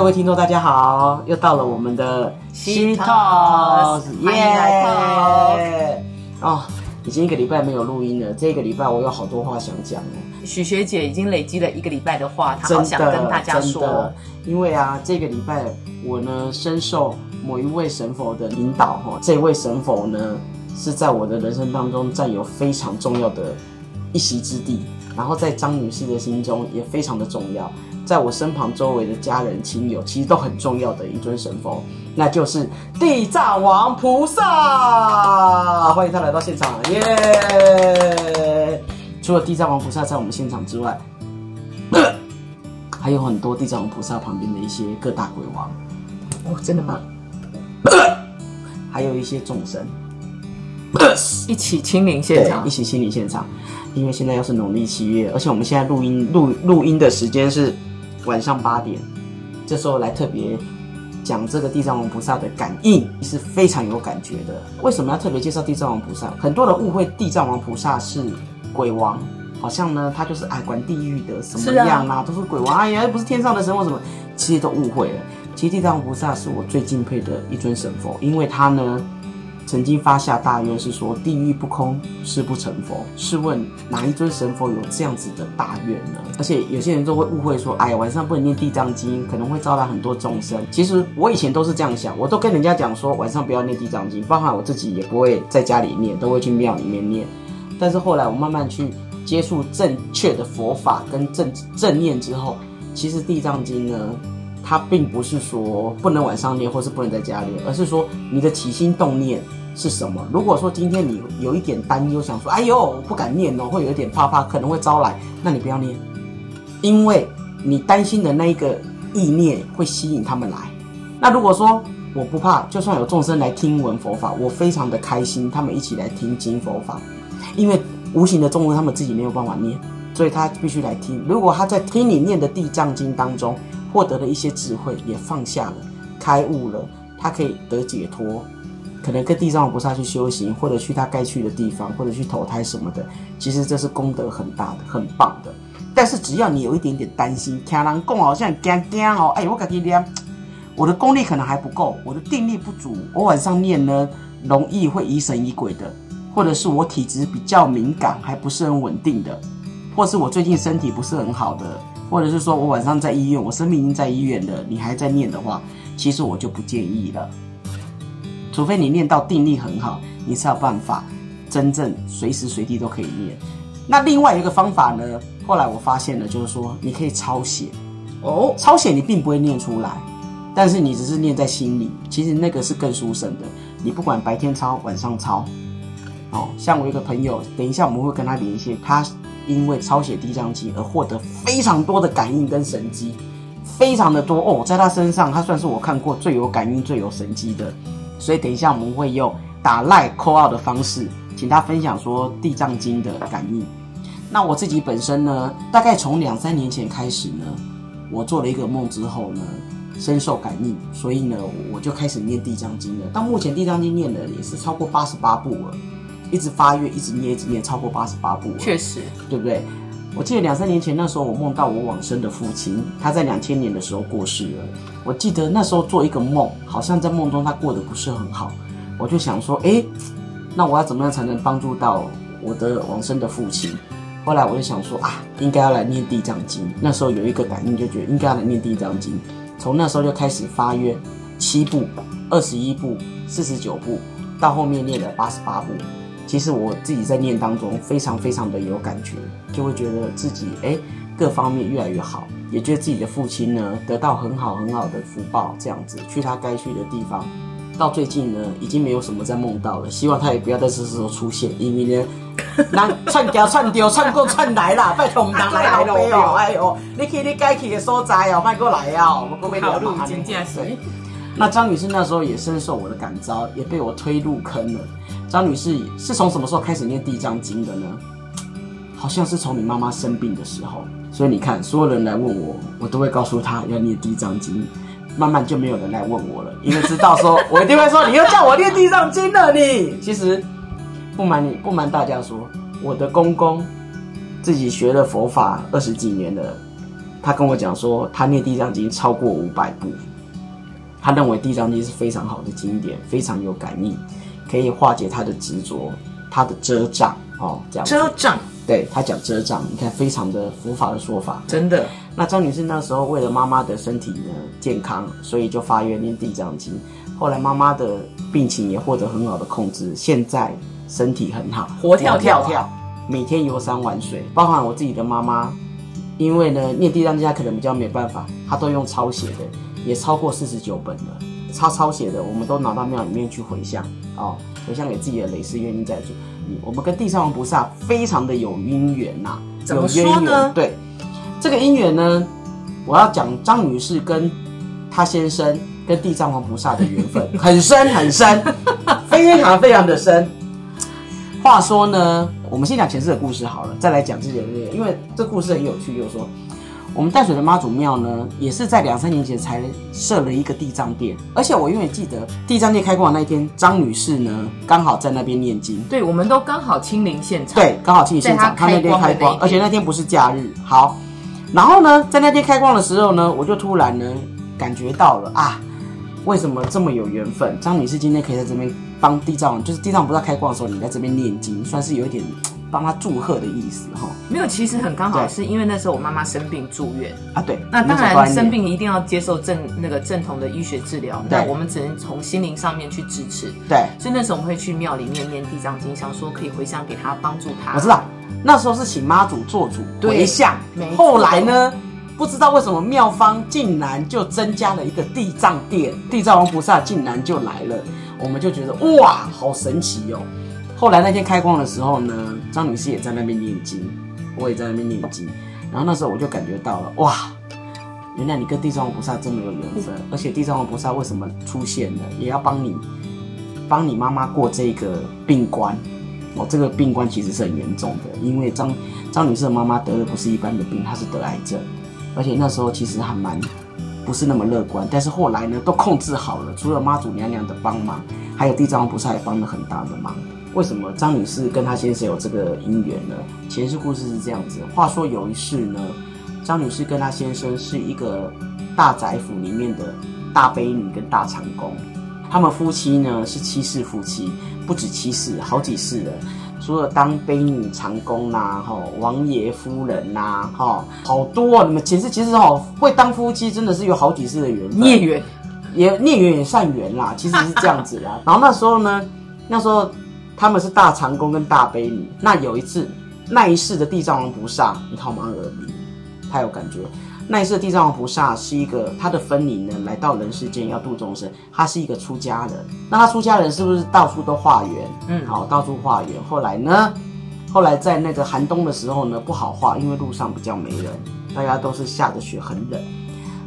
各位听众，大家好，又到了我们的西 Talk，欢迎来 Talk 哦，已经一个礼拜没有录音了，这个礼拜我有好多话想讲哦。许学姐已经累积了一个礼拜的话，她真的好想跟大家说。因为啊，这个礼拜我呢深受某一位神佛的引导哈，这位神佛呢是在我的人生当中占有非常重要的一席之地，然后在张女士的心中也非常的重要，在我身旁周围的家人亲友其实都很重要的一尊神佛，那就是地藏王菩萨，欢迎他来到现场，耶！除了地藏王菩萨在我们现场之外，还有很多地藏王菩萨旁边的一些各大鬼王，哦，真的吗？还有一些众生，一起亲临现场一，起亲临现场。因为现在又是农历七月，而且我们现在录音录录音的时间是晚上八点，这时候来特别讲这个地藏王菩萨的感应是非常有感觉的。为什么要特别介绍地藏王菩萨？很多人误会地藏王菩萨是鬼王，好像呢他就是哎管地狱的什么样啊，都是鬼王，哎呀不是天上的神或什么，其实都误会了。其实地藏王菩萨是我最敬佩的一尊神佛，因为他呢曾经发下大愿是说地狱不空，誓不成佛。试问哪一尊神佛有这样子的大愿呢？而且有些人都会误会说，哎呀晚上不能念地藏经，可能会招来很多众生。其实我以前都是这样想，我都跟人家讲说晚上不要念地藏经，包含我自己也不会在家里念，都会去庙里面念。但是后来我慢慢去接触正确的佛法跟正正念之后，其实地藏经呢，它并不是说不能晚上念，或是不能在家念，而是说你的起心动念是什么。如果说今天你有一点担忧，想说哎呦我不敢念哦，会有一点怕怕，可能会招来，那你不要念，因为你担心的那一个意念会吸引他们来。那如果说我不怕，就算有众生来听闻佛法，我非常的开心，他们一起来听经佛法，因为无形的众生他们自己没有办法念，所以他必须来听。如果他在听你念的地藏经当中获得了一些智慧，也放下了，开悟了，他可以得解脱，可能跟地藏王菩萨去修行，或者去他该去的地方，或者去投胎什么的，其实这是功德很大的，很棒的。但是只要你有一点点担心，听人讲好像惊惊哦，哎，我感觉念，我的功力可能还不够，我的定力不足，我晚上念呢容易会疑神疑鬼的，或者是我体质比较敏感，还不是很稳定的，或是我最近身体不是很好的，或者是说我晚上在医院，我生命已经在医院了，你还在念的话，其实我就不建议了。除非你念到定力很好，你才有办法真正随时随地都可以念。那另外一个方法呢，后来我发现了，就是说你可以抄写。哦，抄写你并不会念出来，但是你只是念在心里，其实那个是更殊胜的。你不管白天抄，晚上抄，哦，像我一个朋友，等一下我们会跟他连线，他因为抄写地藏经而获得非常多的感应跟神机，非常的多哦，在他身上，他算是我看过最有感应、最有神机的。所以等一下我们会用打赖扣号的方式，请他分享说地藏经的感应。那我自己本身呢，大概从两三年前开始呢，我做了一个梦之后呢，深受感应，所以呢，我就开始念地藏经了。到目前地藏经念的也是超过八十八部了，一直发愿，一直念，一直念，超过八十八部了。确实，对不对？我记得两三年前那时候，我梦到我往生的父亲，他在两千年的时候过世了。我记得那时候做一个梦，好像在梦中他过得不是很好，我就想说，诶，那我要怎么样才能帮助到我的往生的父亲？后来我就想说啊，应该要来念地藏经。那时候有一个感应，就觉得应该要来念地藏经。从那时候就开始发愿，七部、二十一部、四十九部，到后面念了八十八部。其实我自己在念当中非常非常的有感觉，就会觉得自己哎各方面越来越好，也觉得自己的父亲呢得到很好很好的福报，这样子去他该去的地方。到最近呢，已经没有什么在梦到了，希望他也不要在这时候出现，因为呢，那串掉串丢串过串来啦，拜托唔当来来杯哦，哎呦，你去你该去的所在哦，拜过来哦，我过被考聊虑真正是那张女士那时候也深受我的感召，也被我推入坑了。张女士是从什么时候开始念地藏经的呢？好像是从你妈妈生病的时候。所以你看，所有人来问我，我都会告诉他要念地藏经。慢慢就没有人来问我了，因为知道说我一定会说你又叫我念地藏经了你。其实不瞒你，不瞒大家说，我的公公自己学了佛法二十几年了，他跟我讲说，他念《地藏经》超过五百部，他认为《地藏经》是非常好的经典，非常有感应，可以化解他的执着，他的遮障哦，这样遮障，对他讲遮障，你看非常的佛法的说法。真的那张女士那时候为了妈妈的身体呢健康，所以就发愿念地藏经。后来妈妈的病情也获得很好的控制，现在身体很好，活跳跳啊跳，每天游山玩水。包含我自己的妈妈，因为呢念地藏经她可能比较没办法，她都用抄写的，也超过四十九本了。抄抄写的，我们都拿到庙里面去回向哦，回向给自己的累世冤亲债主。你我们跟地藏王菩萨非常的有姻缘呐、怎么有渊说呢源对，这个姻缘呢，我要讲张女士跟她先生跟地藏王菩萨的缘分很深很深，非常非常的深。话说呢，我们先讲前世的故事好了，再来讲自己的这个，因为这故事很有趣，就是说。我们淡水的妈祖庙呢，也是在两三年前才设了一个地藏殿，而且我永远记得地藏殿开光的那一天，张女士呢刚好在那边念经，对，我们都刚好亲临现场。对，刚好亲临现场，在它他那天开光，而且那天不是假日。好，然后呢，在那天开光的时候呢，我就突然呢感觉到了啊，为什么这么有缘分？张女士今天可以在这边帮地藏王，就是地藏不知道开光的时候，你在这边念经，算是有一点帮他祝贺的意思哈。没有，其实很刚好，是因为那时候我妈妈生病住院，啊，对，那当然生病一定要接受正那个正统的医学治疗，那我们只能从心灵上面去支持。对，所以那时候我们会去庙里面念地藏经，想说可以回向给他，帮助他。我知道，那时候是请妈祖做主对回向后来呢，不知道为什么庙方竟然就增加了一个地藏殿，地藏王菩萨竟然就来了，我们就觉得哇，好神奇哦。后来那天开光的时候呢，张女士也在那边念经，我也在那边念经，然后那时候我就感觉到了哇。原来你跟地藏王菩萨这么有缘分，而且地藏王菩萨为什么出现了，也要帮你帮你妈妈过这个病关。哦，这个病关其实是很严重的，因为张张女士的妈妈得的不是一般的病，她是得癌症，而且那时候其实还蛮不是那么乐观，但是后来呢都控制好了，除了妈祖娘娘的帮忙，还有地藏王菩萨也帮了很大的忙。为什么张女士跟她先生有这个姻缘呢？前世故事是这样子，话说有一世呢，张女士跟她先生是一个大宅府里面的大悲女跟大长工，他们夫妻呢是七世夫妻，不止七世，好几世了。除了当悲女长工呐、哈王爷夫人呐、哈好多、啊。你们前世其实哦，会当夫妻真的是有好几世的缘分，孽缘，也孽缘也善缘啦，其实是这样子啦。然后那时候呢，那时候他们是大长公跟大悲女。那有一次，那一世的地藏王菩萨，你看我们耳鸣，太有感觉。那一世的地藏王菩萨是一个他的分灵呢，来到人世间要度众生，他是一个出家人。那他出家人是不是到处都化缘？嗯好，到处化缘。后来呢，后来在那个寒冬的时候呢，不好化，因为路上比较没人，大家都是下着雪，很冷。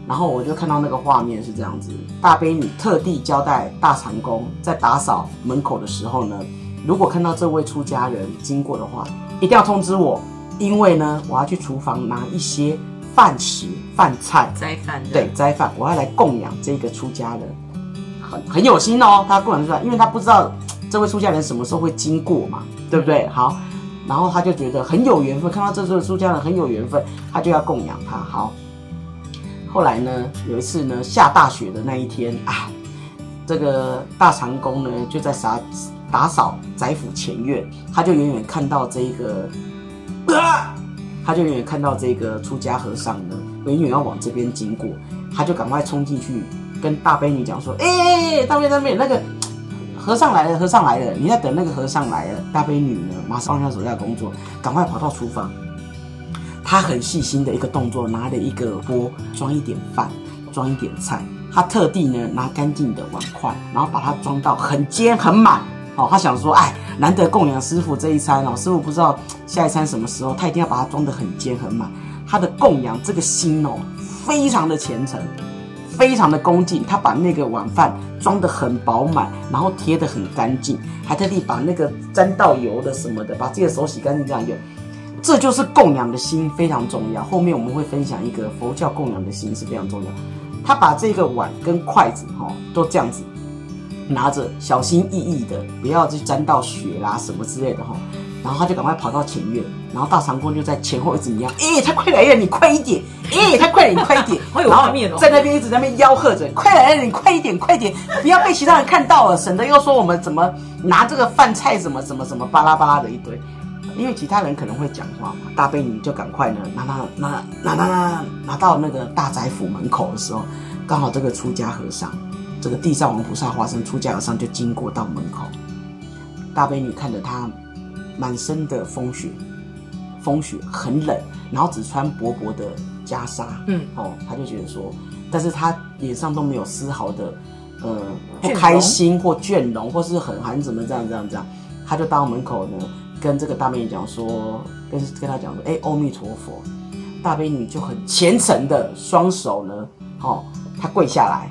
然后我就看到那个画面是这样子，大悲女特地交代大长公在打扫门口的时候呢，如果看到这位出家人经过的话，一定要通知我，因为呢，我要去厨房拿一些饭食、饭菜，斋饭。对，斋饭，我要来供养这个出家人，很很有心哦，他供养出来，因为他不知道 这位出家人什么时候会经过嘛，对不对？好，然后他就觉得很有缘分，看到这位出家人很有缘分，他就要供养他。好，后来呢，有一次呢，下大雪的那一天啊，这个大长工呢就在打打扫宅府前院，他就远远看到这个，啊，他就远远看到这个出家和尚呢，远远要往这边经过，他就赶快冲进去跟大悲女讲说：“哎、欸，大悲大悲，那个和尚来了，和尚来了，你在等那个和尚来了。”大悲女呢，马上放下手下的工作，赶快跑到厨房。她很细心的一个动作，拿了一个钵装一点饭，装一点菜。她特地呢拿干净的碗筷，然后把它装到很尖很满。哦，他想说，哎，难得供养师傅这一餐哦，师傅不知道下一餐什么时候，他一定要把它装得很尖很满。他的供养这个心哦，非常的虔诚，非常的恭敬。他把那个碗饭装得很饱满，然后贴得很干净，还特地把那个沾到油的什么的，把自己的手洗干净这样用。这就是供养的心非常重要。后面我们会分享一个佛教供养的心是非常重要。他把这个碗跟筷子哈、哦、都这样子拿着，小心翼翼的，不要去沾到血啦什么之类的哈、哦。然后他就赶快跑到前院，然后大长工就在前后一直一样，哎，他快来了，你快一点，哎，他快点，你快一点，然后画面哦在那边一直在那边吆喝着，快来了，你快一点，快点，不要被其他人看到了，省得又说我们怎么拿这个饭菜什么什么什么巴拉巴拉的一堆。因为其他人可能会讲话嘛，大悲女就赶快呢拿拿拿拿拿拿拿到那个大宅府门口的时候，刚好这个出家和尚，这个地藏王菩萨化身出家和尚就经过到门口，大悲女看着他满身的风雪，风雪很冷，然后只穿薄薄的袈裟，嗯，哦，他就觉得说，但是他脸上都没有丝毫的呃不开心或倦容，或是很寒怎么这样这样这样，他就到门口呢，跟这个大悲女讲说，跟跟他讲说，哎，阿弥陀佛。大悲女就很虔诚的双手呢，哦，她跪下来，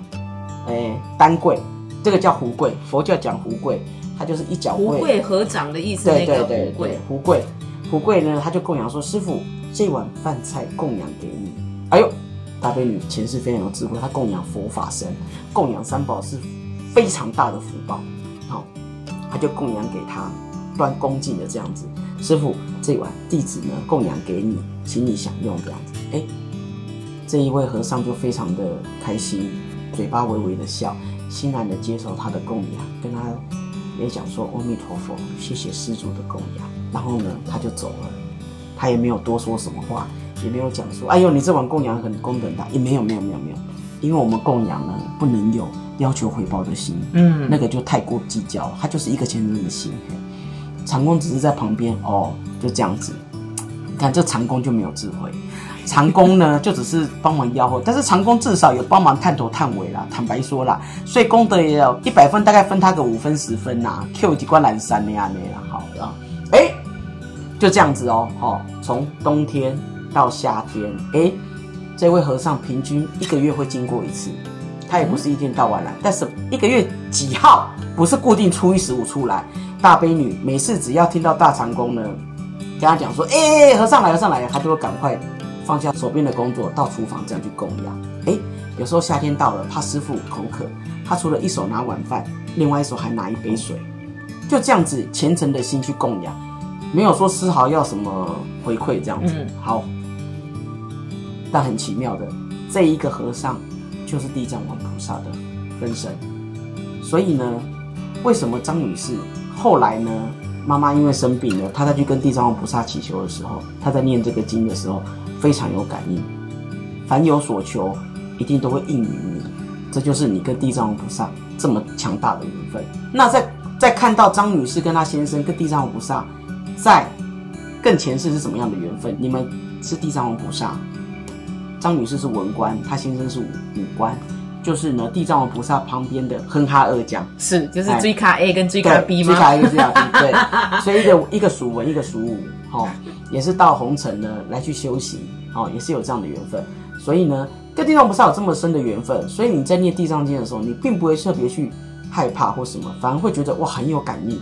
哎，单跪，这个叫胡跪，佛教讲胡跪，她就是一脚跪，胡贵合掌的意思，那个对对对胡贵对，胡贵，胡贵呢，他就供养说：“师傅，这碗饭菜供养给你。”哎呦，大悲女前世非常有智慧，她供养佛法僧，供养三宝是非常大的福报。好、他就供养给他，端恭敬的这样子。师傅，这碗弟子呢供养给你，请你享用这样子。哎，这一位和尚就非常的开心，嘴巴微微的笑，欣然的接受他的供养，跟他也讲说阿弥陀佛，谢谢施主的供养。然后呢，他就走了，他也没有多说什么话，也没有讲说，哎呦，你这碗供养很功德大，也没有没有没有没有，因为我们供养呢不能有要求回报的心，嗯那个就太过计较了，他就是一个虔诚的心。长工只是在旁边哦，就这样子。你看这长工就没有智慧，长工呢就只是帮忙吆喝，但是长工至少有帮忙探头探尾啦。坦白说啦，所以功德也有一百分，大概分他个五分十分呐、Q 几关蓝山那样那样，好了，哎，就这样子哦，哦，从冬天到夏天，哎，这位和尚平均一个月会经过一次，他也不是一天到晚来，但是一个月几号不是固定初一十五出来。大悲女每次只要听到大长工呢，跟他讲说，哎、和尚来，和尚来了，他就会赶快放下手边的工作，到厨房这样去供养。哎，有时候夏天到了，怕师傅口渴，他除了一手拿碗饭，另外一手还拿一杯水，就这样子虔诚的心去供养，没有说丝毫要什么回馈这样子。嗯好，但很奇妙的，这一个和尚就是地藏王菩萨的分身，所以呢，为什么张女士后来呢，妈妈因为生病了，她再去跟地藏王菩萨祈求的时候，她在念这个经的时候非常有感应，凡有所求，一定都会应允你，这就是你跟地藏王菩萨这么强大的缘分。那在在看到张女士跟她先生跟地藏王菩萨在更前世是什么样的缘分？你们是地藏王菩萨，张女士是文官，她先生是武武官，就是呢地藏王菩萨旁边的哼哈二将。是就是追卡 A 跟追卡 B 吗？追卡 A 跟追卡 B，对，所以一个一个属文，一个属武，哦，也是到红尘呢来去修行，哦，也是有这样的缘分。所以呢，跟地藏菩萨有这么深的缘分，所以你在念地藏经的时候，你并不会特别去害怕或什么，反而会觉得哇很有感应，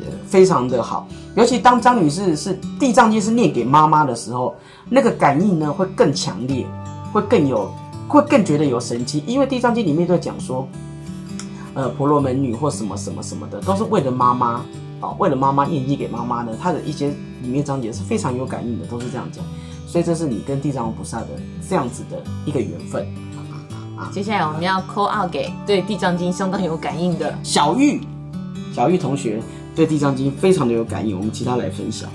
呃非常的好。尤其当张女士是地藏经是念给妈妈的时候，那个感应呢会更强烈，会更有，会更觉得有神奇，因为地藏经里面都讲说。呃婆罗门女或什么什么什么的，都是为了妈妈啊、为了妈妈念经给妈妈的，她的一些里面章节是非常有感应的，都是这样讲。所以这是你跟地藏王菩萨的这样子的一个缘分。接下来我们要 call out 给对地藏经相当有感应的小玉，小玉同学对地藏经非常的有感应，我们其他来分享。